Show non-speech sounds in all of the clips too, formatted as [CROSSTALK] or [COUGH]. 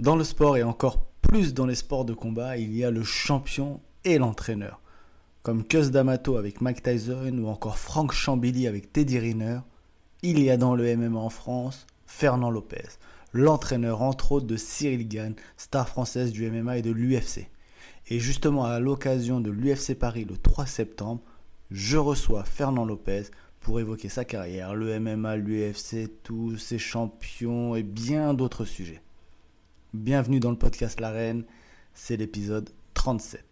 Dans le sport et encore plus dans les sports de combat, il y a le champion et l'entraîneur. Comme Cus D'Amato avec Mike Tyson ou encore Frank Chambili avec Teddy Riner, il y a dans le MMA en France Fernand Lopez, l'entraîneur entre autres de Cyril Gann, star française du MMA et de l'UFC. Et justement à l'occasion de l'UFC Paris le 3 septembre, je reçois Fernand Lopez pour évoquer sa carrière, le MMA, l'UFC, tous ses champions et bien d'autres sujets. Bienvenue dans le podcast L'Arène, c'est l'épisode 37.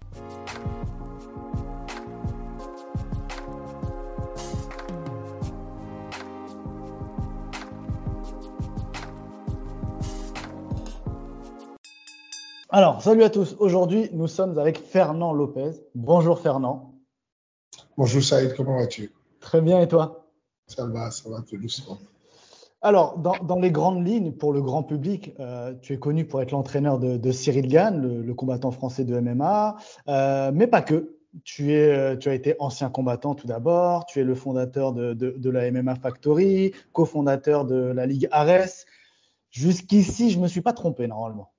Alors, salut à tous. Aujourd'hui, nous sommes avec Fernand Lopez. Bonjour Fernand. Bonjour Saïd, comment vas-tu? Très bien et toi? Ça va, ça va tout doucement. Alors, dans, les grandes lignes, pour le grand public, euh, tu es connu pour être l'entraîneur de, Cyril Gann, le, combattant français de MMA, euh, mais pas que. Euh, tu as été ancien combattant tout d'abord, tu es le fondateur de, la MMA Factory, cofondateur de la Ligue Ares. Jusqu'ici, je ne me suis pas trompé normalement.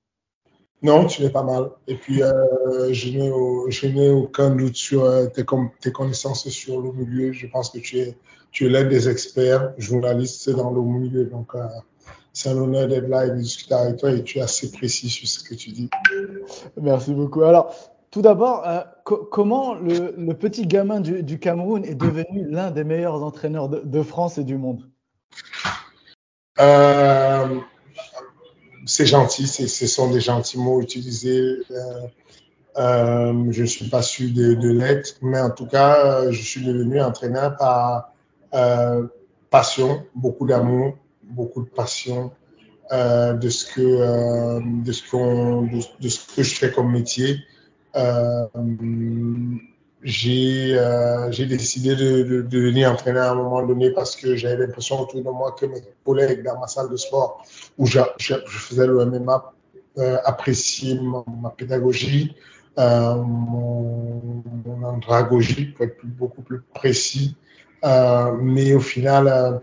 Non, tu es pas mal. Et puis, je n'ai aucun doute sur tes, tes, connaissances sur le milieu. Je pense que tu es tu es l'un des experts journalistes dans le milieu. Donc, euh, c'est un honneur d'être là et de discuter avec toi et tu es assez précis sur ce que tu dis. Merci beaucoup. Alors, tout d'abord, euh, comment le, petit gamin du, Cameroun est devenu l'un des meilleurs entraîneurs de, France et du monde? Euh, C'est gentil, ce sont des gentils mots utilisés. je ne suis pas sûr de, de l'être, mais en tout cas, je suis devenu entraîneur par euh, passion, beaucoup d'amour, beaucoup de passion euh, de ce que euh, de, ce que je fais comme métier. Euh, j'ai décidé de, de, de, devenir entraîneur à un moment donné parce que j'avais l'impression autour de moi que mes collègues dans ma salle de sport où je, faisais le MMA euh, appréciaient ma, pédagogie, euh, mon, andragogie pour être beaucoup plus précis mais au final,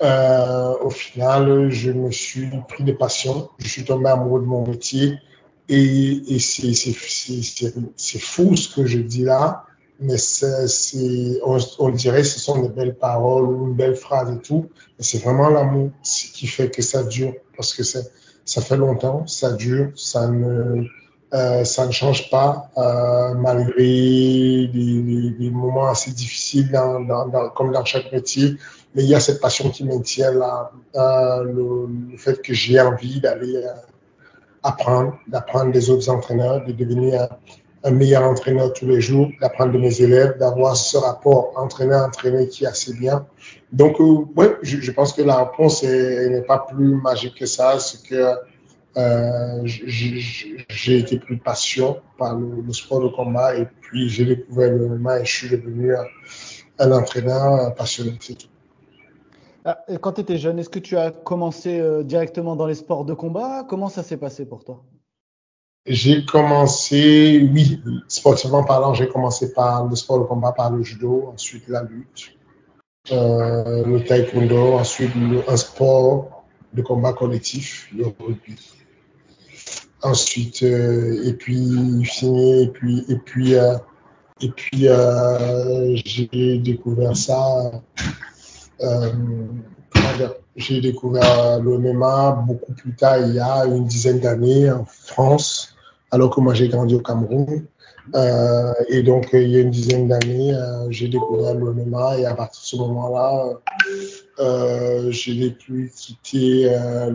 au final, je me suis pris de passion. Je suis tombé amoureux de mon métier. Et c'est fou ce que je dis là, mais c'est, on, on, dirait ce sont des belles paroles ou une belle phrase et tout. Mais c'est vraiment l'amour qui fait que ça dure. Parce que ça fait longtemps, ça dure, ça ne, euh, ça ne change pas euh, malgré des, des, moments assez difficiles dans, dans, dans, comme dans chaque métier. Mais il y a cette passion qui maintient là, euh, le, le, fait que j'ai envie d'aller euh, apprendre, d'apprendre des autres entraîneurs, de devenir un, meilleur entraîneur tous les jours, d'apprendre de mes élèves, d'avoir ce rapport entraîneur-entraîné qui est assez bien. Donc, euh, ouais, je, pense que la réponse n'est pas plus magique que ça. C'est que euh, j'ai été plus patient par le, sport de combat et puis j'ai découvert le MMA et je suis devenu un, entraîneur passionné, c'est tout. Ah, quand tu étais jeune, est-ce que tu as commencé euh, directement dans les sports de combat? Comment ça s'est passé pour toi? J'ai commencé, oui, sportivement parlant, j'ai commencé par le sport de combat, par le judo, ensuite la lutte, euh, le taekwondo, ensuite un sport de combat collectif, le rugby. Ensuite euh, et puis fini et puis et puis euh, et puis j'ai découvert ça j'ai découvert le MMA beaucoup plus tard il y a une dizaine d'années en France alors que moi j'ai grandi au Cameroun. Euh, et donc il y a une dizaine d'années j'ai découvert le et à partir de ce moment-là euh, je n'ai plus quitté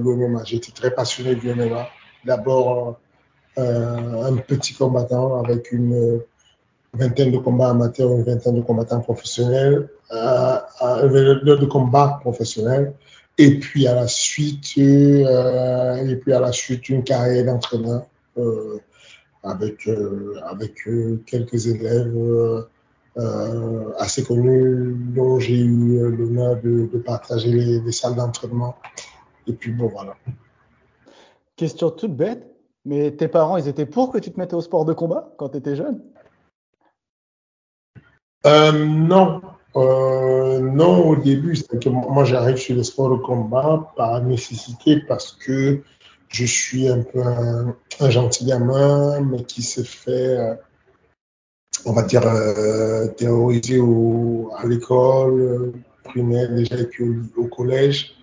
le j'étais très passionné du MMA d'abord euh, un petit combattant avec une vingtaine de combats amateurs, une vingtaine de combattants professionnels, euh, de combat professionnel, et puis à la suite, euh, et puis à la suite une carrière d'entraîneur. euh, avec euh, avec euh, quelques élèves assez connus dont j'ai eu l'honneur de, de, partager les, les salles d'entraînement. Et puis bon voilà. Question toute bête, mais tes parents, ils étaient pour que tu te mettes au sport de combat quand tu étais jeune? Euh, Non. Euh, non, au début, c'est que moi j'arrive sur le sport de combat par nécessité parce que je suis un peu un, gentil gamin, mais qui s'est fait, euh, on va dire, euh, théoriser au, à l'école euh, primaire déjà et puis au, collège.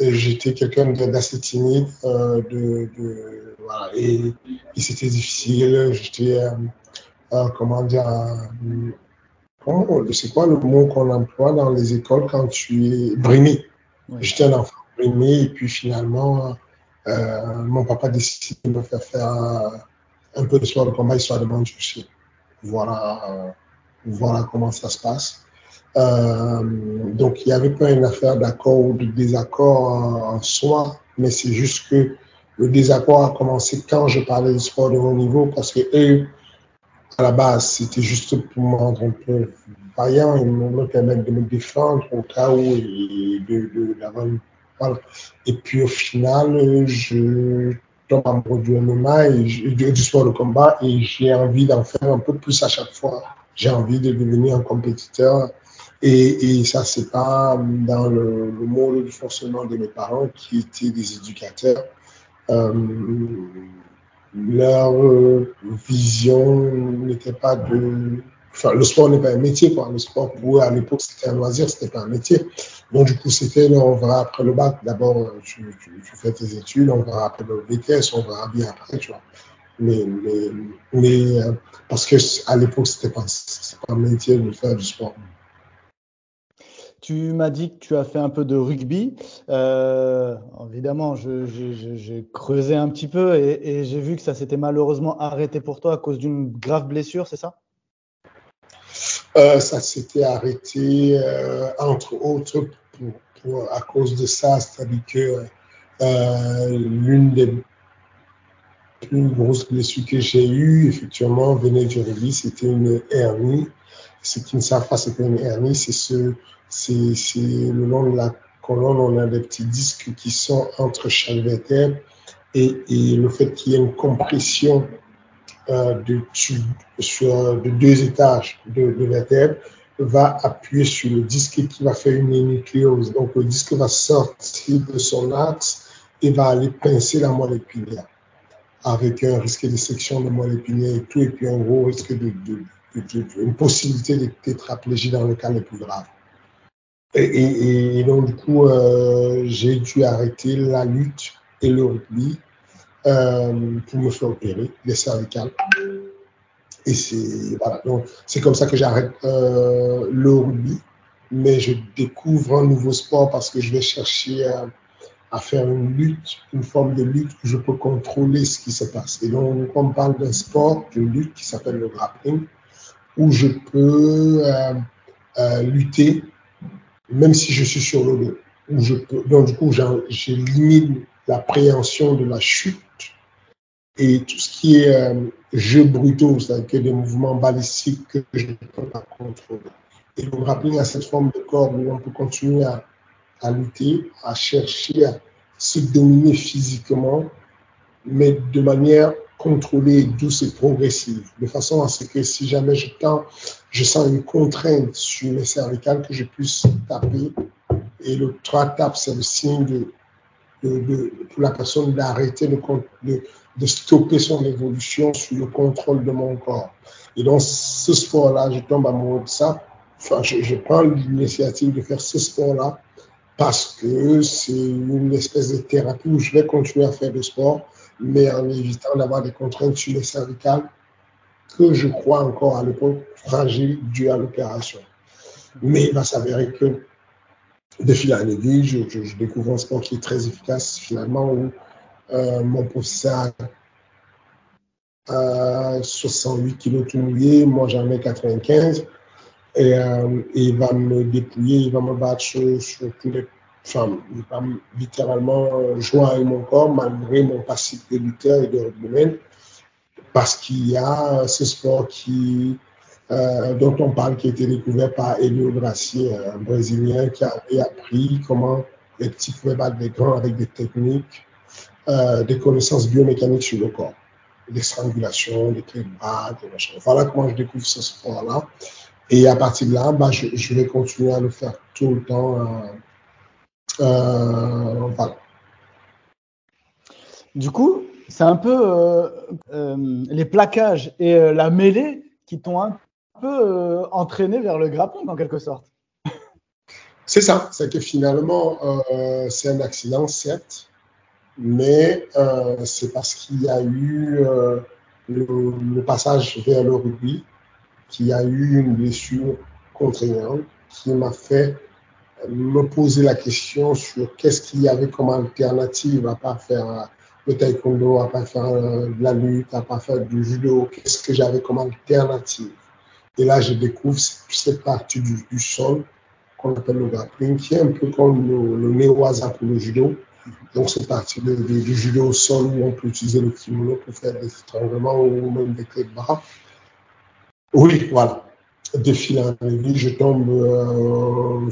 J'étais quelqu'un d'assez timide, de, de, voilà, et, et c'était difficile. J'étais, comment dire, c'est quoi le mot qu'on emploie dans les écoles quand tu es brimé J'étais un enfant et puis finalement, euh, mon papa décide de me faire faire un, peu de sport de combat histoire de m'en Voilà, euh, voilà comment ça se passe. Euh, donc il n'y avait pas une affaire d'accord ou de désaccord en, soi, mais c'est juste que le désaccord a commencé quand je parlais du sport de haut niveau parce que eux, à la base, c'était juste pour me rendre un peu vaillant et me permettre de me défendre au cas où et de, de, Et puis au final, je tombe amoureux du MMA et du sport de combat et j'ai envie d'en faire un peu plus à chaque fois. J'ai envie de devenir un compétiteur. Et, et ça, c'est pas dans le, le mode de fonctionnement de mes parents qui étaient des éducateurs. Euh, leur euh, vision n'était pas de. Enfin, le sport n'est pas un métier, quoi. Le sport, pour eux, à l'époque, c'était un loisir, c'était pas un métier. Donc, du coup, c'était, on verra après le bac. D'abord, tu, tu, tu, fais tes études, on verra après le BTS, on verra bien après, tu vois. Mais, mais, mais euh, parce que à l'époque, c'était pas, pas un métier de faire du sport. Tu m'as dit que tu as fait un peu de rugby. Euh, évidemment, j'ai creusé un petit peu et, j'ai vu que ça s'était malheureusement arrêté pour toi à cause d'une grave blessure, c'est ça? Euh, Ça s'était arrêté, euh, entre autres, à cause de ça, c'est-à-dire que l'une des plus grosses blessures que j'ai eues, effectivement, venait du rugby, c'était une hernie. Ce qui ne savent pas, c'est qu'une hernie, c'est ce c'est le long de la colonne, on a des petits disques qui sont entre chaque vertèbre et, et le fait qu'il y ait une compression euh, de, deux étages de, de vertèbres va appuyer sur le disque qui va faire une nucléose. Donc le disque va sortir de son axe et va aller pincer la moelle épinière avec un risque de section de moelle épinière et tout, et puis un gros risque de une possibilité de tétraplégie dans le cas le plus grave. Et, et, donc, du coup, euh, j'ai dû arrêter la lutte et le rugby euh, pour me faire opérer les cervicales. Et c'est voilà, comme ça que j'arrête euh, le rugby, mais je découvre un nouveau sport parce que je vais chercher à, faire une lutte, une forme de lutte où je peux contrôler ce qui se passe. Et donc, on parle d'un sport, d'une lutte qui s'appelle le grappling, où je peux euh, lutter même si je suis sur le dos. je peux, donc, du coup, j'élimine l'appréhension de la chute et tout ce qui est euh, jeu brutaux, c'est-à-dire des mouvements balistiques que je ne peux pas contrôler. Et le grappling à cette forme de corps où on peut continuer à, à lutter, à chercher à se dominer physiquement, mais de manière contrôlée, douce et progressive, de façon à ce que si jamais je tends, je sens une contrainte sur mes cervicales, que je puisse taper. Et le trois tapes, c'est le signe de, de, de, pour la personne d'arrêter de, de, de stopper son évolution sur le contrôle de mon corps. Et dans ce sport-là, je tombe amoureux de ça. Enfin, je, je prends l'initiative de faire ce sport-là parce que c'est une espèce de thérapie où je vais continuer à faire du sport mais en évitant d'avoir des contraintes sur les cervicales que je crois encore à l'époque fragiles dues à l'opération. Mais il va s'avérer que de fil en aiguille, je, découvre un sport qui est très efficace finalement où euh, mon professeur a 68 kilos tout mouillé, moi j'en ai 95 et, euh, il va me dépouiller, il va me battre sur, sur tous les enfin, pas littéralement joindre mon corps malgré mon passif de lutteur et de rugbyman, parce qu'il y a ce sport qui, euh, dont on parle qui a été découvert par Elio Gracie, un Brésilien qui a appris comment les petits pouvaient battre des grands avec des techniques, euh, des connaissances biomécaniques sur le corps, des strangulations, des clés de bras, des machins. Voilà comment je découvre ce sport-là. Et à partir de là, bah, je, je, vais continuer à le faire tout le temps. Euh, euh, voilà. du coup, c'est un peu les plaquages et la mêlée qui t'ont un peu entraîné vers le grappling en quelque sorte. C'est ça, c'est que finalement, c'est un accident, certes, mais c'est parce qu'il y a eu le, passage vers le rugby, qu'il y a eu une blessure contraignante qui m'a fait me poser la question sur qu'est-ce qu'il y avait comme alternative à pas faire le taekwondo, à pas faire euh, de la lutte, à pas faire du judo, qu'est-ce que j'avais comme alternative. Et là, je découvre cette partie du, sol qu'on appelle le grappling, qui est un peu comme le, le pour le judo. Donc, c'est partie du judo au sol où on peut utiliser le kimono pour faire des étranglements ou même des clés de bras. Oui, voilà de fil en aiguille, je tombe, euh,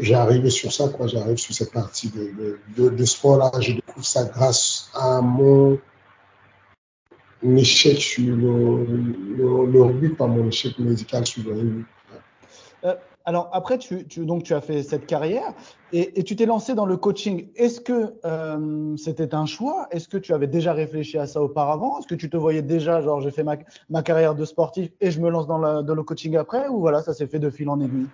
j'arrive sur ça, quoi. J'arrive sur cette partie de, de, de sport-là. Je découvre ça grâce à mon échec sur le, le, le rugby, pas mon échec médical sur le rugby. Euh, alors après, tu, donc, tu as fait cette carrière et, tu t'es lancé dans le coaching. Est-ce que euh, c'était un choix? Est-ce que tu avais déjà réfléchi à ça auparavant? Est-ce que tu te voyais déjà, genre, j'ai fait ma, ma, carrière de sportif et je me lance dans, le coaching après Ou voilà, ça s'est fait de fil en aiguille?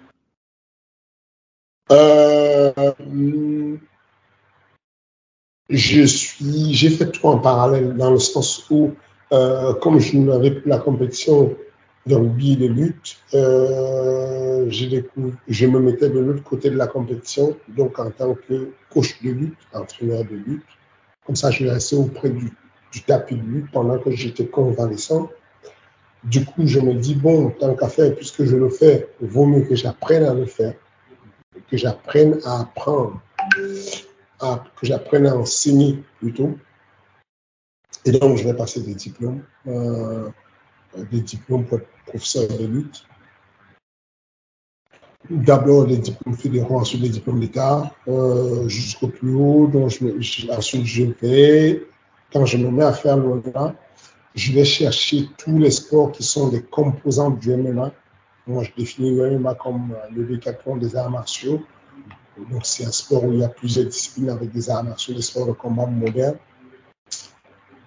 Euh, Je suis, j'ai fait tout en parallèle dans le sens où, euh, comme je n'avais plus la compétition de rugby de lutte, euh, je me mettais de l'autre côté de la compétition, donc en tant que coach de lutte, entraîneur de lutte. Comme ça, je restais auprès du, tapis de lutte pendant que j'étais convalescent. Du coup, je me dis, bon, tant qu'à faire, puisque je le fais, vaut mieux que j'apprenne à le faire, que j'apprenne à apprendre, que j'apprenne à enseigner plutôt. Et donc, je vais passer des diplômes. Euh, des diplômes pour être professeur de lutte. D'abord des diplômes fédéraux, ensuite des diplômes d'État, euh, jusqu'au plus haut. Donc je, ensuite, je vais, quand je me mets à faire le MMA, je vais chercher tous les sports qui sont des composants du MMA. Moi, je définis le MMA comme euh, le décathlon des arts martiaux. Donc, c'est un sport où il y a plusieurs disciplines avec des arts martiaux, des sports de combat modernes.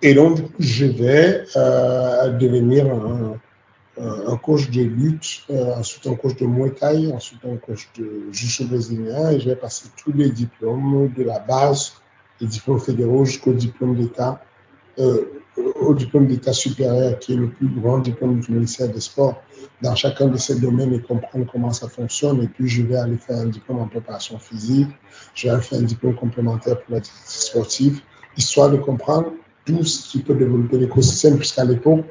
Et donc, je vais euh, devenir un, coach de lutte, euh, ensuite un coach de Muay ensuite un coach de jiu brésilien, et je vais passer tous les diplômes de la base, les diplômes fédéraux jusqu'au diplôme d'État, euh, au diplôme d'État supérieur, qui est le plus grand diplôme du ministère des Sports, dans chacun de ces domaines et comprendre comment ça fonctionne. Et puis, je vais aller faire un diplôme en préparation physique, je vais aller faire un diplôme complémentaire pour la sportive, histoire de comprendre tout ce qui peut développer l'écosystème, puisqu'à l'époque,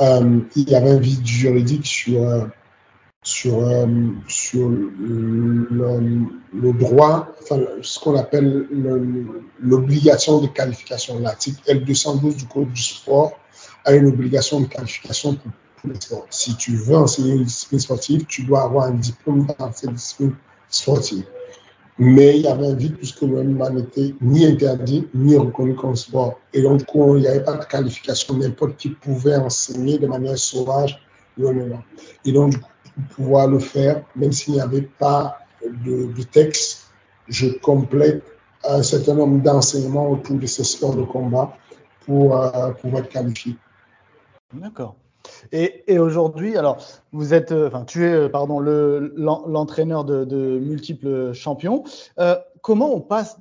euh, il y avait un vide juridique sur, euh, sur, euh, sur le, droit, enfin, ce qu'on appelle l'obligation de qualification. L'article L212 du Code du sport a une obligation de qualification pour tous les sports. Si tu veux enseigner une discipline sportive, tu dois avoir un diplôme dans cette discipline sportive mais il y avait un vide puisque le MMA n'était ni interdit ni reconnu comme sport. Et donc, il n'y avait pas de qualification. N'importe qui pouvait enseigner de manière sauvage le MMA. Et donc, pour pouvoir le faire, même s'il n'y avait pas de, texte, je complète un certain nombre d'enseignements autour de ces sports de combat pour euh, pouvoir être qualifié. D'accord. Et, aujourd'hui, alors, vous êtes, euh, enfin, tu es, euh, pardon, l'entraîneur de, multiples champions. Euh, comment on passe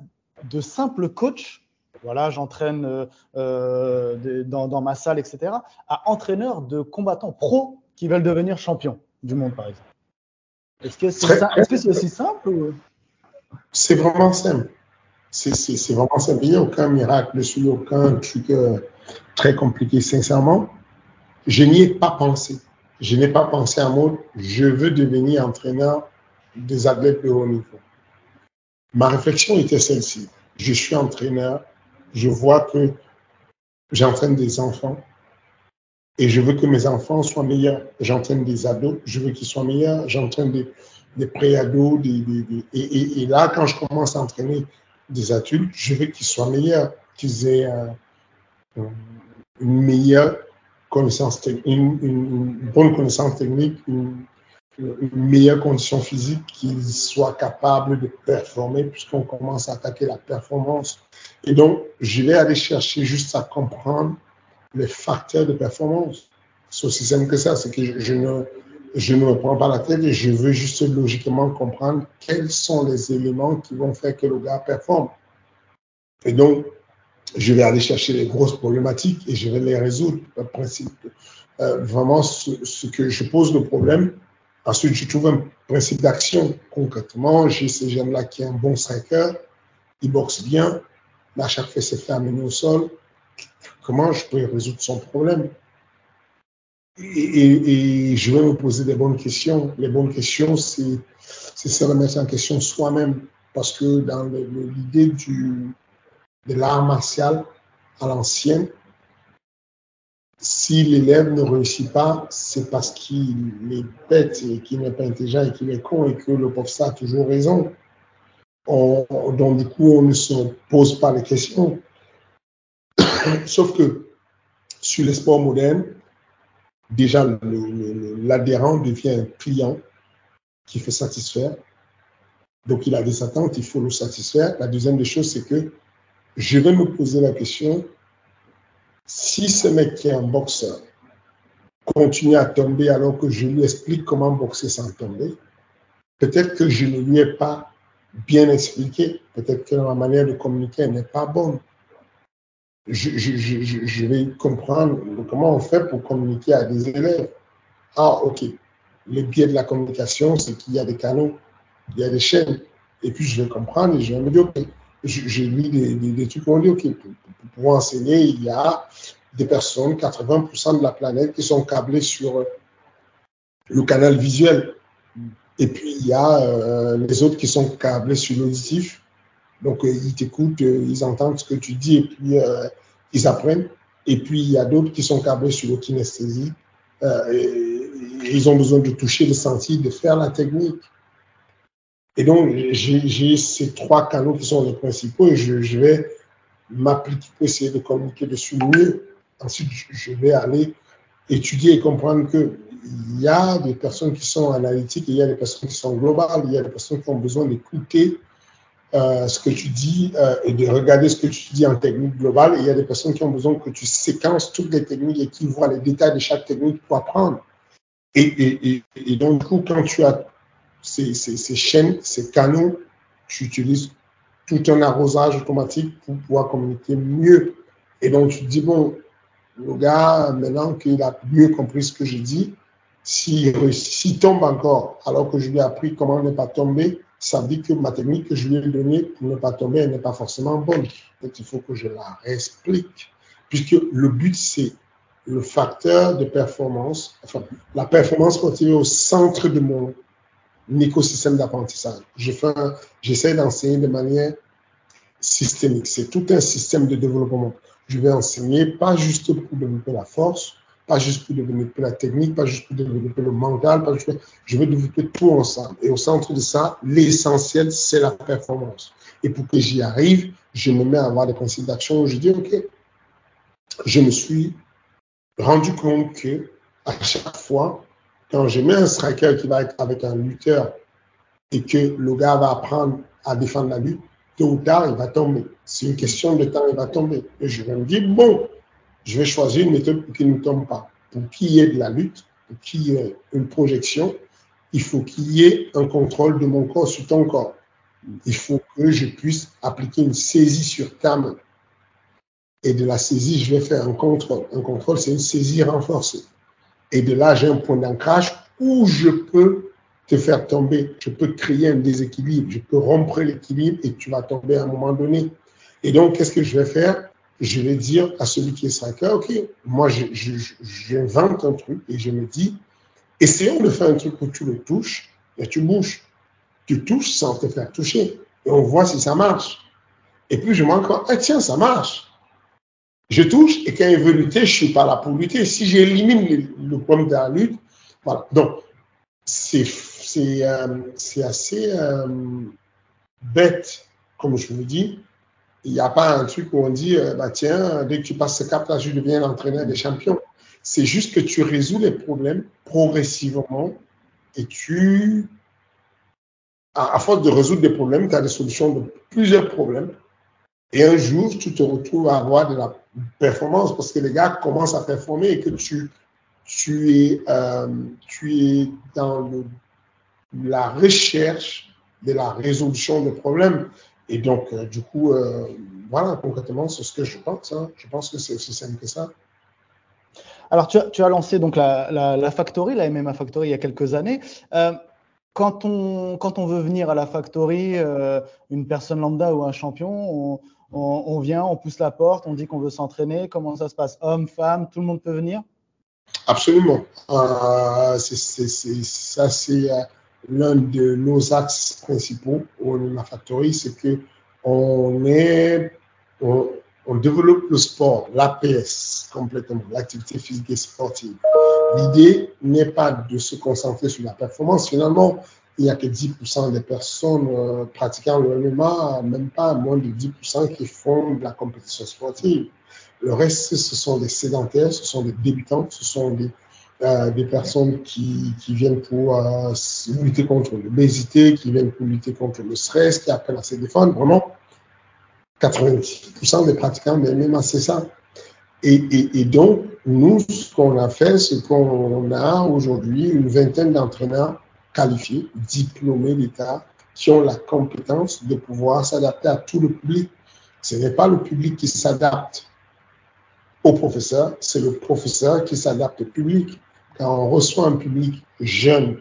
de simple coach, voilà, j'entraîne dans, ma salle, etc., à entraîneur de combattants pro qui veulent devenir champions du monde, par exemple? Est-ce que c'est aussi simple C'est vraiment simple. C'est vraiment simple. Il n'y a aucun miracle dessus, aucun truc très compliqué, sincèrement je n'y ai pas pensé. Je n'ai pas pensé à mode, je veux devenir entraîneur des athlètes de haut niveau. Ma réflexion était celle-ci. Je suis entraîneur, je vois que j'entraîne des enfants et je veux que mes enfants soient meilleurs. J'entraîne des ados, je veux qu'ils soient meilleurs. J'entraîne des, des pré-ados. Des, et, là, quand je commence à entraîner des adultes, je veux qu'ils soient meilleurs, qu'ils aient une meilleure connaissance une, bonne connaissance technique, une, meilleure condition physique, qu'ils soient capables de performer, puisqu'on commence à attaquer la performance Et donc, je vais aller chercher juste à comprendre les facteurs de performance. C'est aussi simple que ça, c'est que je, ne, je ne me prends pas la tête et je veux juste logiquement comprendre quels sont les éléments qui vont faire que le gars performe. Et donc, je vais aller chercher les grosses problématiques et je vais les résoudre. Le principe, euh, vraiment, ce, que je pose le problème, ensuite je trouve un principe d'action. Concrètement, j'ai ce jeune-là qui est un bon striker, il boxe bien, à chaque fois c'est fait amener au sol. Comment je peux résoudre son problème? Et, je vais me poser des bonnes questions. Les bonnes questions, c'est se remettre en question soi-même. Parce que dans l'idée du de l'art martial à l'ancienne, si l'élève ne réussit pas, c'est parce qu'il est bête et qu'il n'est pas intelligent et qu'il est con et que le professeur a toujours raison. donc, du coup, on ne se pose pas les questions. [COUGHS] Sauf que sur les sports modernes, déjà, l'adhérent devient un client qui fait satisfaire. Donc, il a des attentes, il faut le satisfaire. La deuxième des choses, c'est que je vais me poser la question, si ce mec qui est un boxeur continue à tomber alors que je lui explique comment boxer sans tomber, peut-être que je ne lui ai pas bien expliqué, peut-être que ma manière de communiquer n'est pas bonne. Je, vais comprendre comment on fait pour communiquer à des élèves. Ah, ok. Le biais de la communication, c'est qu'il y a des canaux, il y a des chaînes. Et puis, je vais comprendre et je vais me dire, ok, j'ai lu des, trucs on dit, pour, enseigner, il y a des personnes, 80% de la planète, qui sont câblées sur euh, le canal visuel. Et puis, il y a euh, les autres qui sont câblés sur l'auditif. Donc, euh, ils t'écoutent, ils entendent ce que tu dis et puis ils apprennent. Et puis, il y a d'autres qui sont câblés sur le ils ont besoin de toucher, de sentir, de faire la technique. Et donc, j'ai ces trois canaux qui sont les principaux et je, vais m'appliquer pour essayer de communiquer dessus mieux. Ensuite, je vais aller étudier et comprendre qu'il y a des personnes qui sont analytiques, il y a des personnes qui sont globales, il y a des personnes qui ont besoin d'écouter euh, ce que tu dis euh, et de regarder ce que tu dis en technique globale. Et il y a des personnes qui ont besoin que tu séquences toutes les techniques et qui voient les détails de chaque technique pour apprendre. Et donc, du coup, quand tu as ces, chaînes, ces canaux, tu utilises tout un arrosage automatique pour pouvoir communiquer mieux. Et donc, tu te dis, bon, le gars, maintenant qu'il a mieux compris ce que je dis, s'il tombe encore, alors que je lui ai appris comment ne pas tomber, ça veut dire que ma technique que je lui ai donnée pour ne pas tomber, n'est pas forcément bonne. Donc, il faut que je la réexplique. Puisque le but, c'est le facteur de performance, enfin, la performance continue au centre de mon, un écosystème d'apprentissage. J'essaie d'enseigner de manière systémique. C'est tout un système de développement. Je vais enseigner pas juste pour développer la force, pas juste pour développer la technique, pas juste pour développer le mental, pas juste je veux développer tout ensemble. Et au centre de ça, l'essentiel, c'est la performance. Et pour que j'y arrive, je me mets à avoir des principes d'action où je dis, OK, je me suis rendu compte que à chaque fois, quand je mets un striker qui va être avec un lutteur et que le gars va apprendre à défendre la lutte, tôt ou tard, il va tomber. C'est une question de temps, il va tomber. Et je vais me dire, bon, je vais choisir une méthode pour qu'il ne tombe pas. Pour qu'il y ait de la lutte, pour qu'il y ait une projection, il faut qu'il y ait un contrôle de mon corps sur ton corps. Il faut que je puisse appliquer une saisie sur ta main. Et de la saisie, je vais faire un contrôle. Un contrôle, c'est une saisie renforcée. Et de là, j'ai un point d'ancrage où je peux te faire tomber. Je peux créer un déséquilibre. Je peux rompre l'équilibre et tu vas tomber à un moment donné. Et donc, qu'est-ce que je vais faire? Je vais dire à celui qui est striker, OK, moi, j'invente un truc et je me dis, essayons de faire un truc où tu le touches et tu bouges. Tu touches sans te faire toucher. Et on voit si ça marche. Et puis, je m'en ah, tiens, ça marche. Je touche et quand il veut lutter, je suis pas là pour lutter. Si j'élimine le, problème de la lutte, voilà. Donc, c'est euh, assez euh, bête, comme je vous dis. Il n'y a pas un truc où on dit, euh, bah tiens, dès que tu passes ce cap-là, je deviens l'entraîneur des champions. C'est juste que tu résous les problèmes progressivement et tu, à, à force de résoudre des problèmes, tu as des solutions de plusieurs problèmes Et un jour, tu te retrouves à avoir de la performance parce que les gars commencent à performer et que tu, tu, es, euh, tu es dans la recherche de la résolution de problèmes. Et donc, euh, du coup, euh, voilà, concrètement, c'est ce que je pense. Hein. Je pense que c'est aussi simple que ça. Alors, tu as, lancé donc la, la, Factory, la MMA Factory, il y a quelques années. Quand, on, veut venir à la Factory, euh, une personne lambda ou un champion, on, vient, on pousse la porte, on dit qu'on veut s'entraîner. Comment ça se passe? Homme, femme, tout le monde peut venir? Absolument. Euh, ça, c'est euh, l'un de nos axes principaux au MMA Factory, c'est que on développe le sport, l'APS complètement, l'activité physique et sportive. L'idée n'est pas de se concentrer sur la performance. Finalement, il n'y a que 10% des personnes euh, pratiquant le MMA, même pas moins de 10% qui font de la compétition sportive. Le reste, ce sont des sédentaires, ce sont des débutants, ce sont des, euh, personnes qui, qui viennent pour euh, lutter contre l'obésité, qui viennent pour lutter contre le stress, qui apprennent à se défendre. Vraiment, 90% des pratiquants de MMA, c'est ça. Et, donc, nous, ce qu'on a fait, c'est qu'on a aujourd'hui une vingtaine d'entraîneurs qualifiés, diplômés d'État, qui ont la compétence de pouvoir s'adapter à tout le public. Ce n'est pas le public qui s'adapte au professeur, c'est le professeur qui s'adapte au public. Quand on reçoit un public jeune,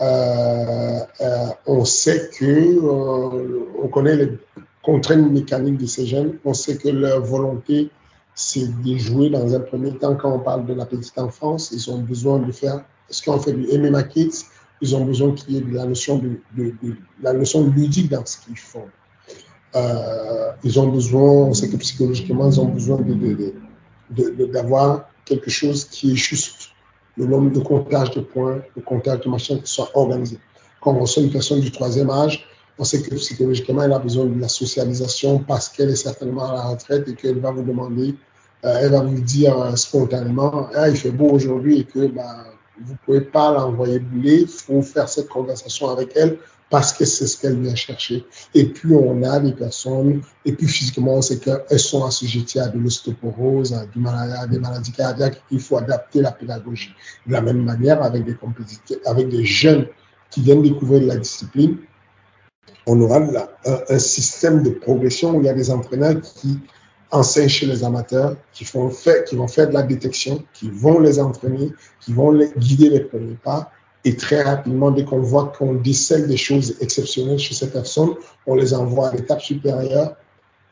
euh, euh, on sait que euh, on connaît les contraintes mécaniques de ces jeunes. On sait que leur volonté, c'est de jouer dans un premier temps. Quand on parle de la petite enfance, ils ont besoin de faire ce qu'on fait du MMA Kids. Ils ont besoin qu'il y ait de la notion de, la notion ludique dans ce qu'ils font. Euh, ils ont besoin, on sait que psychologiquement, ils ont besoin d'avoir quelque chose qui est juste. Le nombre de comptage de points, le comptage de machins qui soit organisé. Quand on reçoit une personne du troisième âge, on sait que psychologiquement, elle a besoin de la socialisation parce qu'elle est certainement à la retraite et qu'elle va vous demander, elle va vous dire euh, spontanément, ah, il fait beau aujourd'hui et que bah, vous ne pouvez pas l'envoyer bouler, il faut faire cette conversation avec elle parce que c'est ce qu'elle vient chercher. Et puis, on a des personnes, et puis physiquement, sait qu'elles sont assujetties à de l'ostéoporose, à, des maladies cardiaques, il faut adapter la pédagogie. De la même manière, avec des avec des jeunes qui viennent découvrir la discipline, on aura un, un, système de progression où il y a des entraîneurs qui enseignent chez les amateurs, qui, font fait, qui vont faire de la détection, qui vont les entraîner, qui vont les guider les premiers pas. Et très rapidement, dès qu'on voit qu'on décèle des choses exceptionnelles chez ces personnes, on les envoie à l'étape supérieure.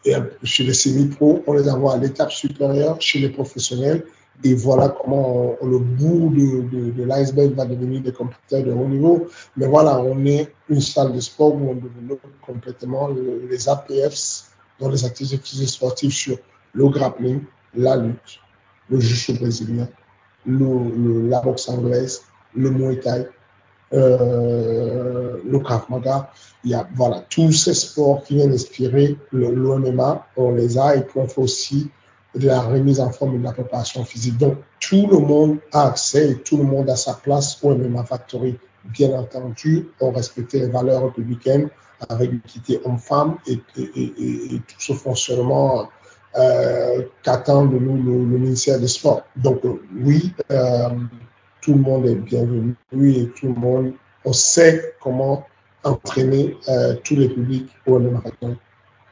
Et chez les semi-pros, on les envoie à l'étape supérieure chez les professionnels. Et voilà comment on, le bout de, l'iceberg va devenir des compétiteurs de haut niveau. Mais voilà, on est une salle de sport où on développe complètement le, les APFs, dans les activités sportives sur le grappling, la lutte, le jiu brésilien, le, la boxe anglaise, le muay thai, euh, le krav. Il y a voilà tous ces sports qui viennent inspirer l'OMMA, on les a et puis on fait aussi de la remise en forme de la préparation physique. Donc, tout le monde a accès et tout le monde a sa place au MMA Factory. Bien entendu, on respecte les valeurs républicaines avec l'équité homme-femme et, tout ce fonctionnement euh, qu'attend de nous le, le, ministère des Sports. Donc, oui, euh, tout le monde est bienvenu oui, et tout le monde, on sait comment entraîner euh, tous les publics au MMA Factory.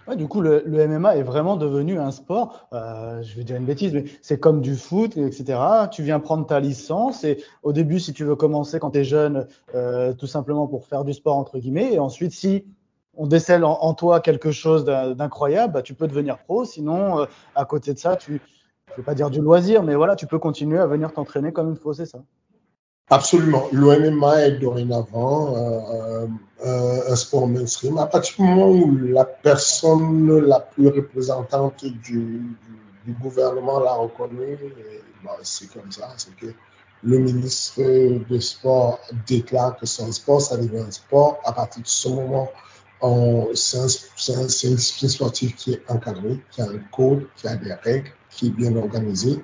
Ouais, du coup, le, MMA est vraiment devenu un sport. Euh, je vais dire une bêtise, mais c'est comme du foot, etc. Tu viens prendre ta licence et au début, si tu veux commencer quand tu es jeune, euh, tout simplement pour faire du sport entre guillemets, et ensuite, si on décèle en, en toi quelque chose d'incroyable, bah, tu peux devenir pro. Sinon, euh, à côté de ça, tu, je vais pas dire du loisir, mais voilà, tu peux continuer à venir t'entraîner comme il faut, c'est ça. Absolument. L'OMMA est dorénavant euh, euh, un sport mainstream. À partir du moment où la personne la plus représentante du, du, gouvernement l'a reconnu, bah, c'est comme ça. C'est que le ministre des Sports déclare que c'est un sport, ça devient un sport. À partir de ce moment, c'est un, une discipline sportive qui est encadrée, qui a un code, qui a des règles, qui est bien organisée.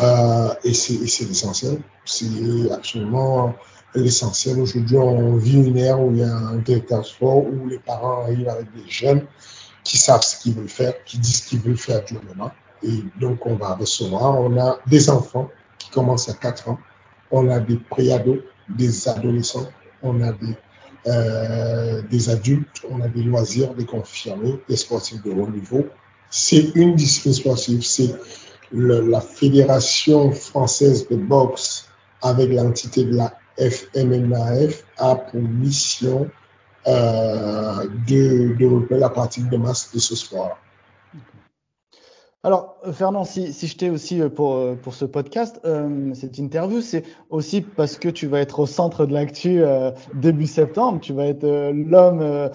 Euh, et c'est l'essentiel. C'est absolument l'essentiel. Aujourd'hui, on vit une ère où il y a un directeur sport, où les parents arrivent avec des jeunes qui savent ce qu'ils veulent faire, qui disent qu'ils veulent faire du MMA. Et donc, on va recevoir, on a des enfants qui commencent à 4 ans, on a des préados, des adolescents, on a des, euh, des adultes, on a des loisirs, des confirmés, des sportifs de haut niveau. C'est une discipline sportive, c'est la Fédération française de boxe avec l'entité de la FMNAF a pour mission euh, de développer la pratique de masse de ce sport. Alors, Fernand, si, si je t'ai aussi euh, pour, euh, pour ce podcast, euh, cette interview, c'est aussi parce que tu vas être au centre de l'actu euh, début septembre. Tu vas être l'homme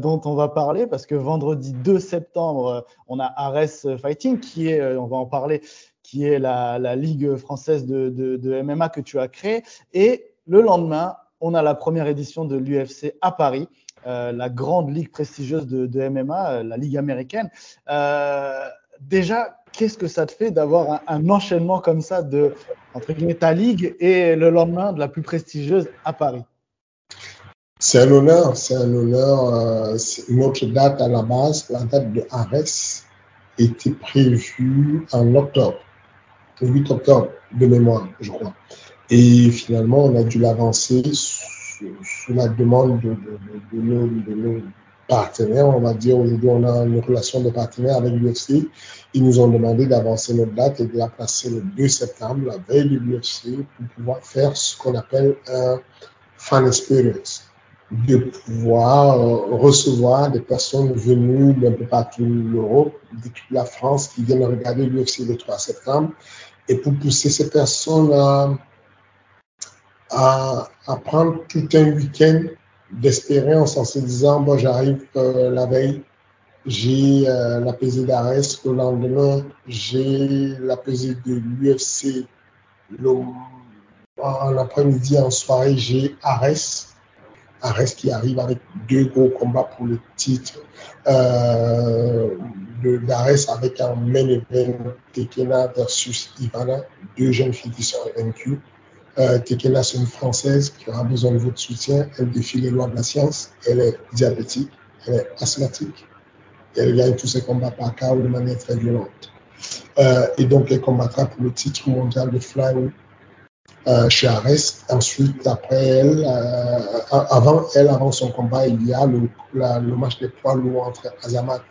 dont on va parler parce que vendredi 2 septembre, on a Ares Fighting qui est, on va en parler, qui est la, la ligue française de, de, de MMA que tu as créée. Et le lendemain, on a la première édition de l'UFC à Paris. Euh, la grande ligue prestigieuse de, de MMA, la ligue américaine. Euh, déjà, qu'est-ce que ça te fait d'avoir un, enchaînement comme ça de, entre guillemets, ta ligue et le lendemain de la plus prestigieuse à Paris? C'est un honneur, c'est un honneur. Euh, notre date à la base, la date de Ares, était prévue en octobre, le 8 octobre de mémoire, je crois. Et finalement, on a dû l'avancer sous, la demande de, de, de, nos, partenaires. On va dire aujourd'hui, on a une relation de partenaire avec l'UFC. Ils nous ont demandé d'avancer notre date et de la placer le 2 septembre, la veille de l'UFC, pour pouvoir faire ce qu'on appelle un fan experience de pouvoir euh, recevoir des personnes venues d'un peu partout l'Europe, de toute la France, qui viennent regarder l'UFC le 3 septembre, et pour pousser ces personnes à, à prendre tout un week-end d'expérience en se disant, bon, j'arrive euh, la veille, j'ai euh, la pesée d'Arès, le lendemain, j'ai la pesée de l'UFC, en après-midi, en soirée, j'ai Arès, Arès qui arrive avec deux gros combats pour le titre. Euh, d'Arès avec un main event Tekena versus Ivana, deux jeunes filles qui sont vaincues. Euh, Tekena, c'est une Française qui aura besoin de votre soutien. Elle défie les lois de la science. Elle est diabétique, elle est asthmatique. Elle gagne tous ses combats par KO de manière très violente. Euh, et donc, elle combattra pour le titre mondial de flying euh, chez Ares. Ensuite, après elle, euh, avant elle, avant son combat, il y a le, le match des poids lourds entre Azamat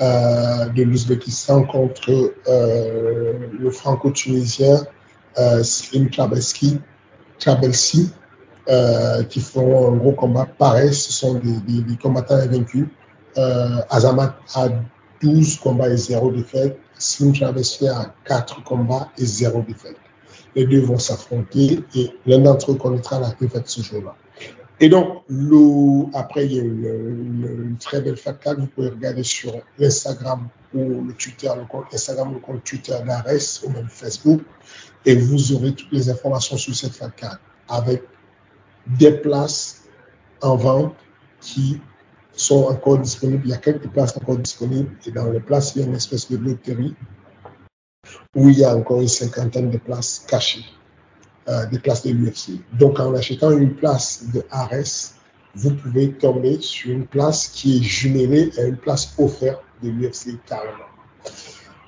euh, de l'Ouzbékistan contre le franco-tunisien Slim Trabelsi, Trabelsi euh, qui font un gros combat. Pareil, ce sont des, combattants invaincus. Euh, Azamat a 12 combats et 0 défaite. Slim Trabelsi a 4 combats et 0 défaite. Les deux vont s'affronter et l'un d'entre eux connaîtra la défaite ce jour-là. Et donc, après, il y a une, très belle fatale. Vous pouvez regarder sur l'Instagram ou le Twitter, Instagram, le compte Twitter d'Ares ou même Facebook. Et vous aurez toutes les informations sur cette fatale avec des places en vente qui sont encore disponibles. Il y a quelques places encore disponibles. Et dans les places, il y a une espèce de loterie où il y a encore une cinquantaine de places cachées, euh, des places de l'UFC. Donc, en achetant une place de Ares, vous pouvez tomber sur une place qui est jumelée à une place offerte de l'UFC carrément.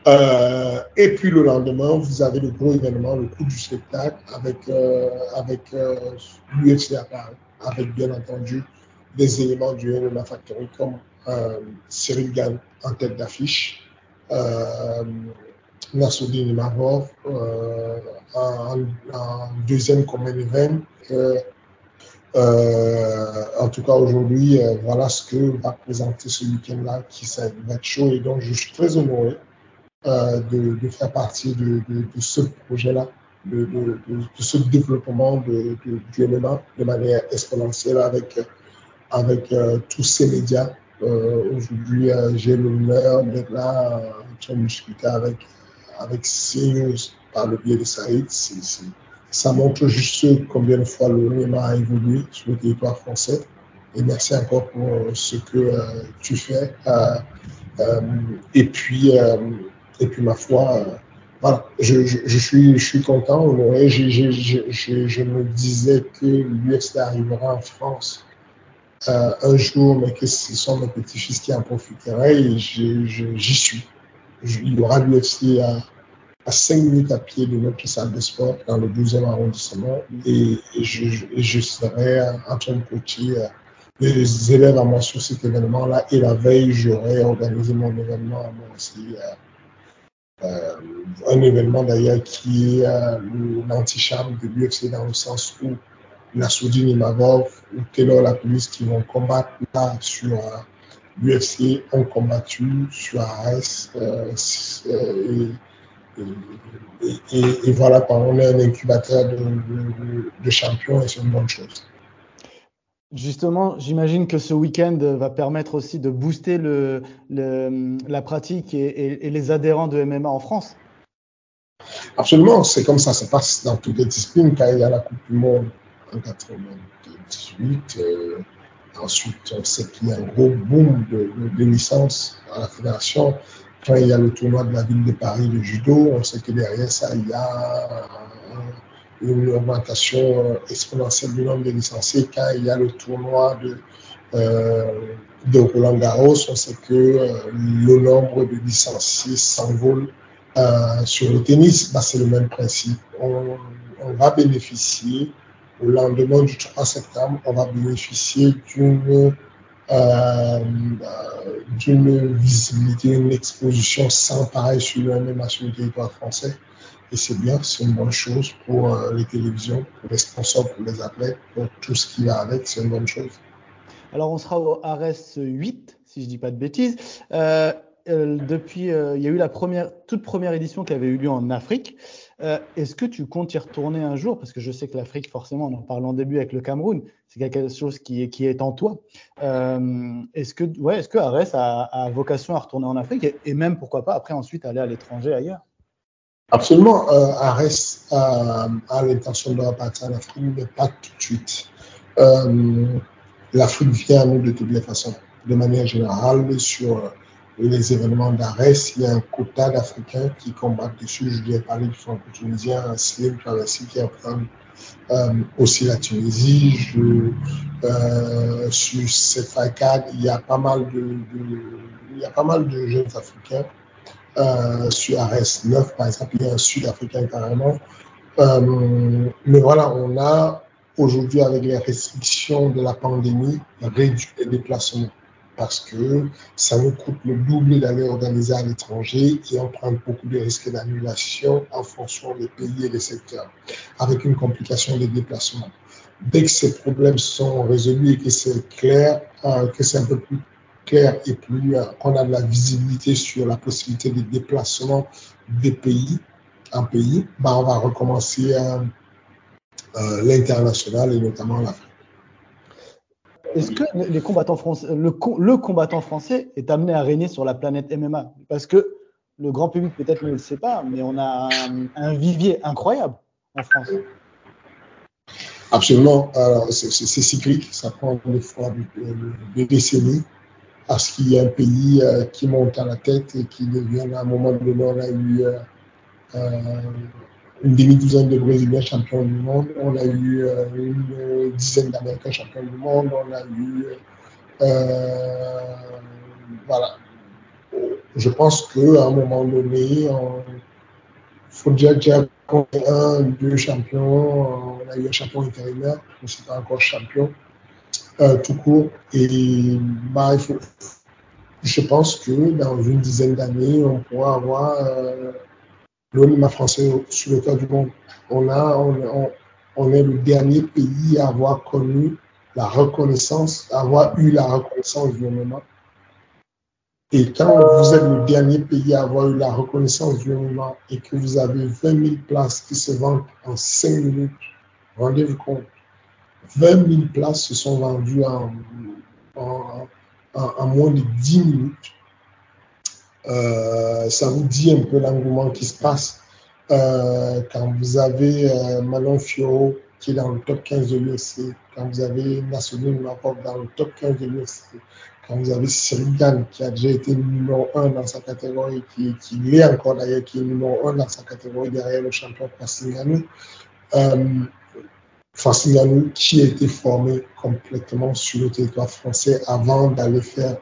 Euh, et puis le lendemain, vous avez le gros événement, le coup du spectacle, avec, euh, avec euh, l'UFC à Paris, avec bien entendu des éléments du MMA Factory comme euh, Cyril Gann en tête d'affiche, euh, Nassoudine Imavov euh, en, en, deuxième comme event. En tout cas, aujourd'hui, voilà ce que va présenter ce week-end-là qui va être chaud. Et donc, je suis très honoré euh, de, de, faire partie de, de, de ce projet-là, de, ce développement de, du MMA de manière exponentielle avec, avec tous ces médias. aujourd'hui, j'ai l'honneur d'être là en train de discuter avec, avec CNews par le biais de Saïd. Ça montre juste combien de fois le MMA a évolué sur le territoire français. Et merci encore pour ce que euh, tu fais. Euh, euh, et puis, et puis ma foi, voilà, je, suis, content. Je, me disais que l'UFC arrivera en France euh, un jour, mais que ce sont mes petits-fils qui en profiteraient et j'y suis. il y aura l'UFC à, à 5 minutes à pied de notre salle de sport dans le 12e arrondissement et, je, serai en train de coacher euh, les élèves à moi sur cet événement-là et la veille, j'aurai organisé mon événement à moi aussi. Euh, euh un événement d'ailleurs qui est euh, l'antichambre de l'UFC dans le sens où Nassoudine Imavov ou Taylor la police qui vont combattre là sur euh, l'UFC ont combattu sur AS euh, et, et, voilà, on est un incubateur de, de champions et c'est une bonne chose. Justement, j'imagine que ce week-end va permettre aussi de booster la pratique et, les adhérents de MMA en France. Absolument, c'est comme ça, ça passe dans toutes les disciplines. Quand il y a la Coupe du Monde en 98, euh, ensuite on sait qu'il y a un gros boom de licences à la fédération. Quand il y a le tournoi de la ville de Paris de judo, on sait que derrière ça, il y a une augmentation euh, exponentielle du nombre de licenciés. Quand il y a le tournoi de, euh, Roland Garros, on sait que euh, le nombre de licenciés s'envole. Sur le tennis, bah, c'est le même principe. On, va bénéficier, au lendemain du 3 septembre, on va bénéficier d'une d'une visibilité, une exposition sans pareil sur le MMA sur le territoire français. Et c'est bien, c'est une bonne chose pour euh, les télévisions, pour les sponsors, pour les athlètes, pour tout ce qui va avec, c'est une bonne chose. Alors on sera au RS 8, si je dis pas de bêtises. Euh, euh, depuis, il y a eu la toute première édition qui avait eu lieu en Afrique. Est-ce que tu comptes y retourner un jour? Parce que je sais que l'Afrique, forcément, on en parle en début avec le Cameroun, c'est quelque chose qui est, est en toi. Est-ce que, ouais, Arès a, vocation à retourner en Afrique? Et, même, pourquoi pas, après, ensuite, aller à l'étranger ailleurs? Absolument. Euh, Arès a, a l'intention de repartir en Afrique, mais pas tout de suite. Euh, L'Afrique vient à nous de toutes les façons. De manière générale, sur les événements d'Arès, il y a un quota d'Africains qui combattent dessus. Je viens parler du franco-tunisien, Slim Traversy qui reprend euh, aussi la Tunisie. Je, euh, sur FICAD, il y a pas mal de, de, il y a pas mal de jeunes Africains. Euh, sur Arès 9, par exemple, il y a un Sud-Africain carrément. Euh, mais voilà, on a aujourd'hui, avec les restrictions de la pandémie, réduit les déplacements parce que ça nous coûte le double d'aller organiser à l'étranger et on prend beaucoup de risques d'annulation en fonction des pays et des secteurs, avec une complication des déplacements. Dès que ces problèmes sont résolus et que c'est clair, euh, que c'est un peu plus clair et plus euh, qu'on a de la visibilité sur la possibilité de déplacement des pays en pays, bah on va recommencer euh, euh l'international et notamment l'Afrique. Est-ce que les combattants français, le, le, combattant français est amené à régner sur la planète MMA Parce que le grand public peut-être ne le sait pas, mais on a un, un vivier incroyable en France. Absolument. C'est cyclique, ça prend des fois des, décennies parce qu'il y a un pays euh, qui monte à la tête et qui devient à un moment donné, on a eu euh, euh une demi-douzaine de Brésiliens champions du monde, on a eu une dizaine d'Américains champions du monde, on a eu. Voilà. Je pense qu'à un moment donné, il faut déjà qu'on un, deux champions, on a eu un champion intérimaire, c'est pas encore champion, euh, tout court. Et bah, il faut, je pense que dans une dizaine d'années, on pourra avoir. Euh, l'ONIMA français sur le cas du monde. On, est le dernier pays à avoir connu la reconnaissance, à avoir eu la reconnaissance du MMA. Et quand vous êtes le dernier pays à avoir eu la reconnaissance du MMA et que vous avez 20 000 places qui se vendent en 5 minutes, rendez-vous compte, 20 000 places se sont vendues en, en, en, moins de 10 minutes euh, ça vous dit un peu l'engouement qui se passe euh, quand vous avez euh, Manon Fioro qui est dans le top 15 de l'UFC, quand vous avez National Makov dans le top 15 de l'UFC, quand vous avez Sirigan qui a déjà été numéro 1 dans sa catégorie, qui, qui l'est encore d'ailleurs, qui est numéro 1 dans sa catégorie derrière le champion Passingani. Facignano qui a été formé complètement sur le territoire français avant d'aller faire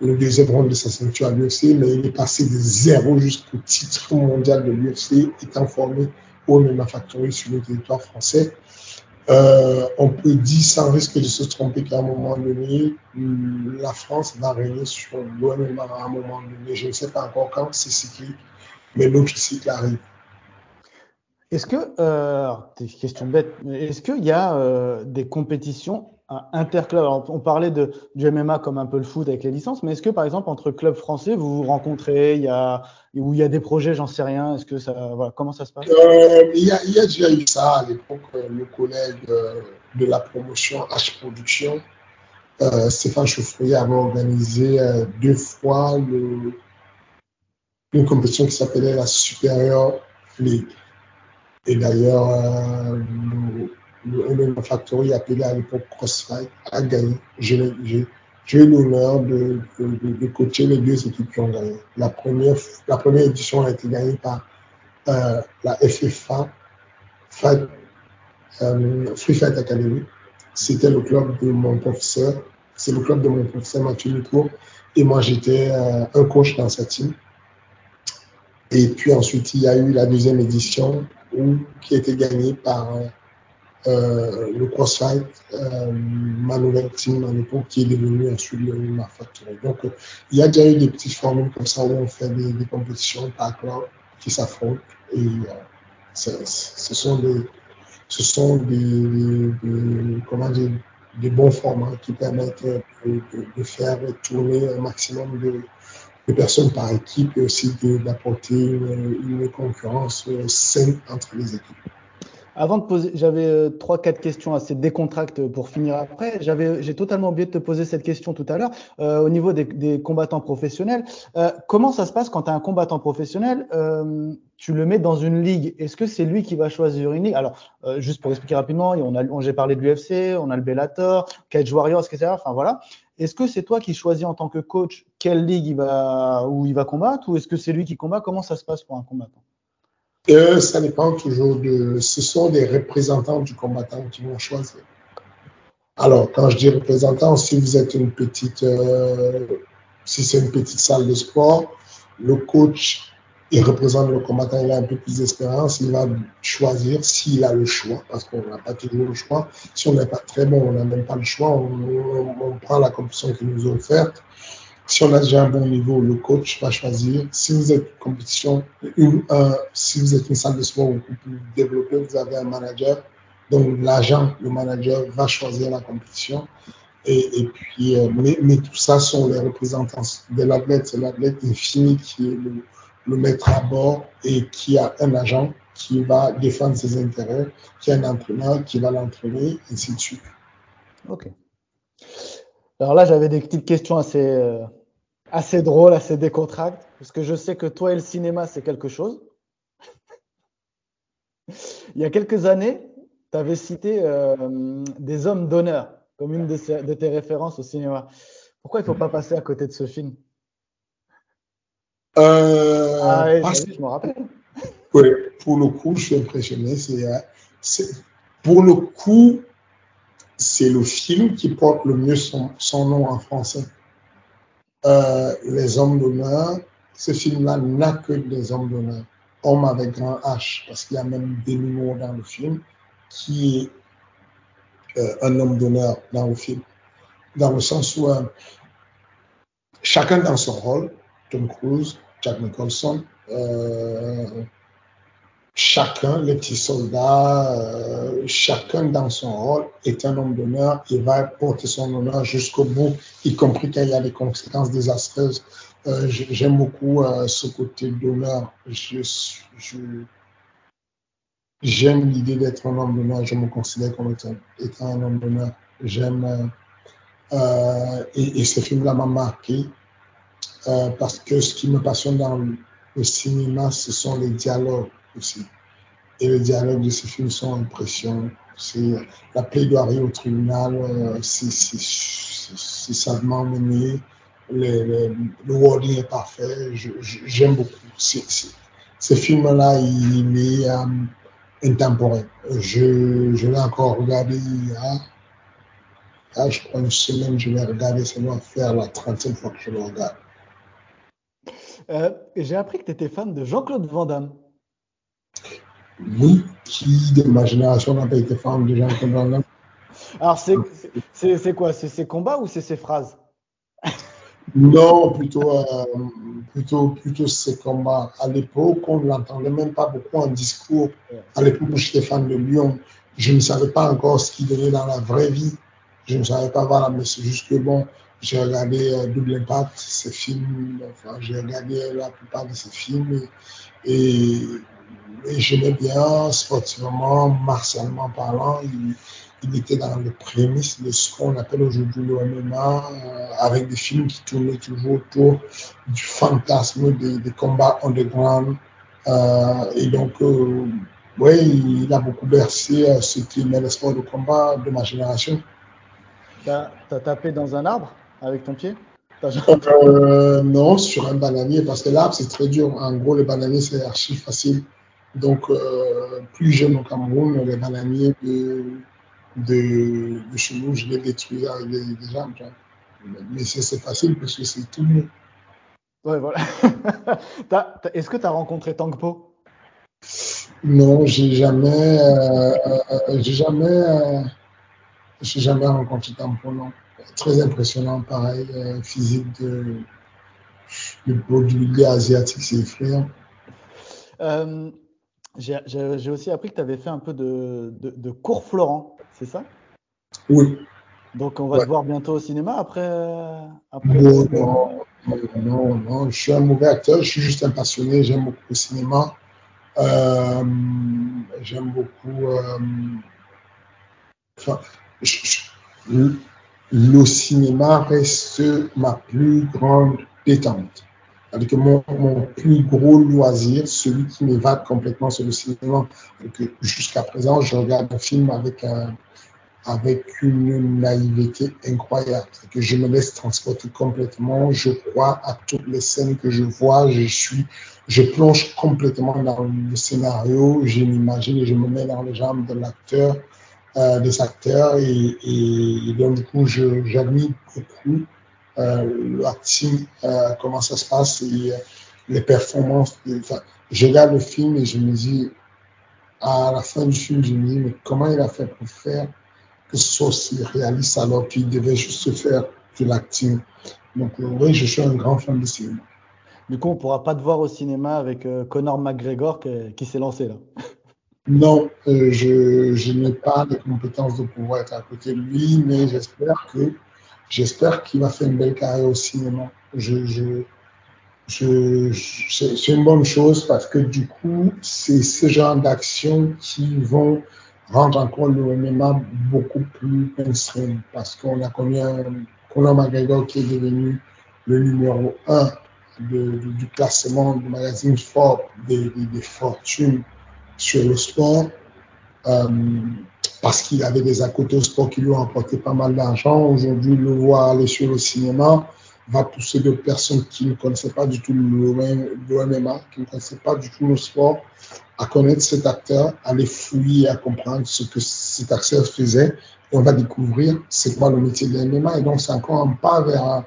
le deuxième round de sa ceinture à l'UFC, mais il est passé de zéro jusqu'au titre mondial de l'UFC, étant formé au MMA Factory sur le territoire français. Euh, on peut dire sans risque de se tromper qu'à un moment donné, la France va régner sur l'OMMA à un moment donné. Je ne sais pas encore quand, c'est cyclique, mais l'autre cycle arrive. Est-ce que, euh, question bête, est-ce qu'il y a euh, des compétitions interclubs On parlait de, du MMA comme un peu le foot avec les licences, mais est-ce que par exemple entre clubs français vous vous rencontrez, il y a, où il y a des projets, j'en sais rien, est-ce que ça, voilà, comment ça se passe? Euh, il, y a, déjà eu ça à l'époque, euh, le collègue euh, de la promotion H Production, Stéphane Chauffrier avait organisé deux fois une compétition qui s'appelait la Superior League. Et d'ailleurs, euh, le, le Factory, appelé à l'époque Crossfight, a gagné. J'ai eu l'honneur de, de, de, coacher les deux équipes qui ont gagné. La première, édition a été gagnée par euh, la FFA, Fight, euh, Free Fight Academy. C'était le club de mon professeur. C'est le club de mon professeur Mathieu Nico. Et moi, j'étais euh, un coach dans cette team. Et puis ensuite, il y a eu la deuxième édition où, qui a été gagnée par euh, le CrossFight, euh, ma nouvelle team à l'époque, qui est devenue ensuite le ma factory. Donc, il y a déjà eu des petites formules comme ça où on fait des, compétitions par club qui s'affrontent. Et euh, ce sont des, ce sont des, comment dire, des bons formats qui permettent de faire tourner un maximum de, de personnes par équipe et aussi d'apporter une, une, concurrence saine entre les équipes. Avant de poser, j'avais euh, trois, quatre questions assez décontractes pour finir après. J'avais, j'ai totalement oublié de te poser cette question tout à l'heure. Euh, au niveau des, des, combattants professionnels, euh, comment ça se passe quand tu as un combattant professionnel euh, Tu le mets dans une ligue? Est-ce que c'est lui qui va choisir une ligue? Alors, euh, juste pour expliquer rapidement, on a, on, j'ai parlé de l'UFC, on a le Bellator, Cage Warriors, etc. Enfin voilà. Est-ce que c'est toi qui choisis en tant que coach quelle ligue il va, où il va combattre, ou est-ce que c'est lui qui combat? Comment ça se passe pour un combattant? Euh, ça dépend toujours de. Ce sont des représentants du combattant qui vont choisir. Alors, quand je dis représentant, si vous êtes une petite, euh, si c'est une petite salle de sport, le coach, il représente le combattant, il a un peu plus d'expérience, il va choisir s'il a le choix, parce qu'on n'a pas toujours le choix. Si on n'est pas très bon, on n'a même pas le choix, on, on, on prend la compétition qui nous est offerte si on a déjà un bon niveau, le coach va choisir. Si vous êtes une compétition, une, un, si vous êtes une salle de sport où vous pouvez développer, vous avez un manager. Donc l'agent, le manager va choisir la compétition. Et, et puis, euh, mais, mais, tout ça sont les représentants de l'athlète. C'est l'athlète infini qui est le, le maître à bord et qui a un agent qui va défendre ses intérêts, qui a un entraîneur qui va l'entraîner, ainsi de suite. Ok. Alors là, j'avais des petites questions assez, euh, assez drôles, assez décontractes, parce que je sais que toi et le cinéma, c'est quelque chose. [LAUGHS] Il y a quelques années, tu avais cité euh, des hommes d'honneur comme une de, de, tes références au cinéma. Pourquoi il ne faut pas passer à côté de ce film? Euh, ah, parce... je me rappelle. Oui, pour le coup, je suis impressionné. C'est, pour le coup, c'est le film qui porte le mieux son, nom en français. Euh, les hommes d'honneur, ce film-là n'a que des hommes d'honneur. Homme avec grand H, parce qu'il y a même des numéros dans le film, qui est euh, un homme d'honneur dans le film. Dans le sens où euh, chacun dans son rôle, Tom Cruise, Jack Nicholson, chacun, les petits soldats, euh, chacun dans son rôle est un homme d'honneur et va porter son honneur jusqu'au bout, y compris quand il y a des conséquences désastreuses. Euh, J'aime beaucoup euh, ce côté d'honneur. Je, je, J'aime l'idée d'être un homme d'honneur. Je me considère comme étant, étant un homme d'honneur. J'aime euh, et, et, ce film-là m'a marqué euh, parce que ce qui me passionne dans le cinéma, ce sont les dialogues aussi. Et les dialogues de ce film sont impressionnants. La plaidoirie au tribunal, euh, c'est savement mené, le, le, le wording est parfait, j'aime beaucoup. C ce film-là, il est, euh, intemporel. Je, je l'ai encore regardé il y a, je crois, une semaine, je l'ai regardé, ça doit faire la 30e fois que je le regarde. Euh, j'ai appris que tu étais fan de Jean-Claude Van Damme. Oui, qui de ma génération n'a pas été fan de Jean-Claude Van Damme Alors, c'est quoi? C'est ses combats ou c'est ses phrases? Non, plutôt, euh, plutôt, plutôt ses combats. À l'époque, on ne l'entendait même pas beaucoup en discours. À l'époque où j'étais fan de Lyon, je ne savais pas encore ce qu'il donnait dans la vraie vie. Je ne savais pas, voilà, mais c'est juste que bon, j'ai regardé euh, Double Impact, ses films, enfin, j'ai regardé la plupart de ses films et, et, j'aimais bien sportivement, martialement parlant. Il, il, était dans les prémices de ce qu'on appelle aujourd'hui le MMA, euh, avec des films qui tournaient toujours autour du fantasme des, des combats underground. Euh, et donc, euh, oui, il a beaucoup bercé ce qui est le sport de combat de ma génération. T'as as tapé dans un arbre avec ton pied? Non, sur un bananier, parce que l'arbre, c'est très dur. En gros, le bananier, c'est archi facile. Donc, euh, plus jeune au Cameroun, les bananiers de, de, de chez nous, je les détruis avec des, des jambes. Mais c'est facile parce que c'est tout mieux. Ouais, voilà. [LAUGHS] Est-ce que tu as rencontré Tangpo? Non, j'ai jamais, euh, euh, j'ai jamais, euh, j'ai jamais rencontré Tangpo, non très impressionnant, pareil, euh, physique de, de bodybuilder asiatique, c'est effrayant. J'ai aussi appris que tu avais fait un peu de, de, de cours Florent, c'est ça? Oui. Donc on va Ouais. te voir bientôt au cinéma après, après Non, non, non, non, non, je suis un mauvais acteur, je suis juste un passionné, j'aime beaucoup le cinéma. Euh, j'aime beaucoup. euh, enfin, je- je- le cinéma reste ma plus grande détente. C'est-à-dire mon, plus gros loisir, celui qui m'évade complètement, c'est le cinéma. Jusqu'à présent, je regarde un film avec, un, avec une naïveté incroyable. Que je me laisse transporter complètement. Je crois à toutes les scènes que je vois. Je plonge complètement dans le scénario. Je m'imagine et je me mets dans les jambes de l'acteur euh, des acteurs et, et, donc du coup j'admire beaucoup euh, l'acting, euh, comment ça se passe et euh, les performances. je regarde le film et je me dis, à la fin du film, je me dis, mais comment il a fait pour faire que ce soit aussi réaliste alors qu'il devait juste faire de l'acting? Donc euh, oui, je suis un grand fan de cinéma. Du coup, on pourra pas te voir au cinéma avec euh, Conor McGregor qui, qui s'est lancé là. [LAUGHS] Non, euh, je, je n'ai pas les compétences de pouvoir être à côté de lui, mais j'espère que j'espère qu'il va faire une belle carrière au cinéma. Je, je, je, c'est une bonne chose parce que du coup, c'est ce genre d'actions qui vont rendre encore le MMA beaucoup plus mainstream parce qu'on a un Conor McGregor qui est devenu le numéro un du classement du magazine Forbes des fortunes sur le sport euh, parce qu'il avait des à au sport qui lui ont apporté pas mal d'argent. Aujourd'hui, le voir aller sur le cinéma va pousser de personnes qui ne connaissaient pas du tout le MMA, qui ne connaissaient pas du tout le sport, à connaître cet acteur, à les fouiller, à comprendre ce que cet acteur faisait. Et on va découvrir c'est quoi le métier de MMA. Et donc, c'est encore un pas vers,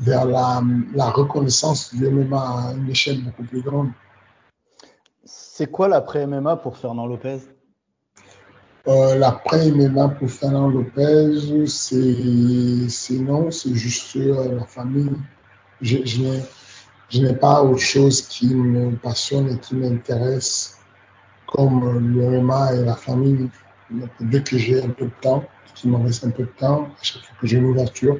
vers la, la reconnaissance du MMA à une échelle beaucoup plus grande. C'est quoi l'après MMA pour Fernand Lopez? Euh, L'après MMA pour Fernand Lopez, c'est non, c'est juste euh, la famille. Je, je n'ai- pas autre chose qui me passionne et qui m'intéresse comme le MMA et la famille. Dès que j'ai un peu de temps, qu'il me reste un peu de temps, à chaque fois que j'ai une ouverture,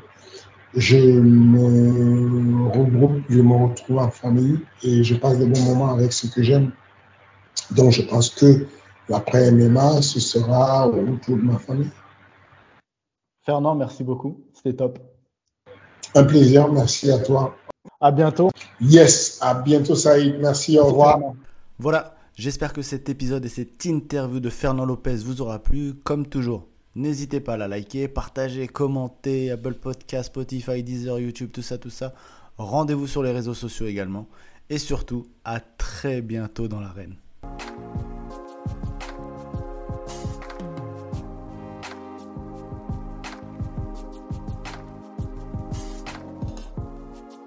je me regroupe, je me retrouve en famille et je passe des bons moments avec ceux que j'aime. Donc, je pense que l'après MMA, ce sera autour de ma famille. Fernand, merci beaucoup. C'était top. Un plaisir, merci à toi. À bientôt. Yes, à bientôt Saïd, merci, au revoir. Voilà, j'espère que cet épisode et cette interview de Fernand Lopez vous aura plu. Comme toujours, n'hésitez pas à la liker, partager, commenter, Apple Podcast, Spotify, Deezer, YouTube, tout ça, tout ça. Rendez-vous sur les réseaux sociaux également. Et surtout, à très bientôt dans l'arène.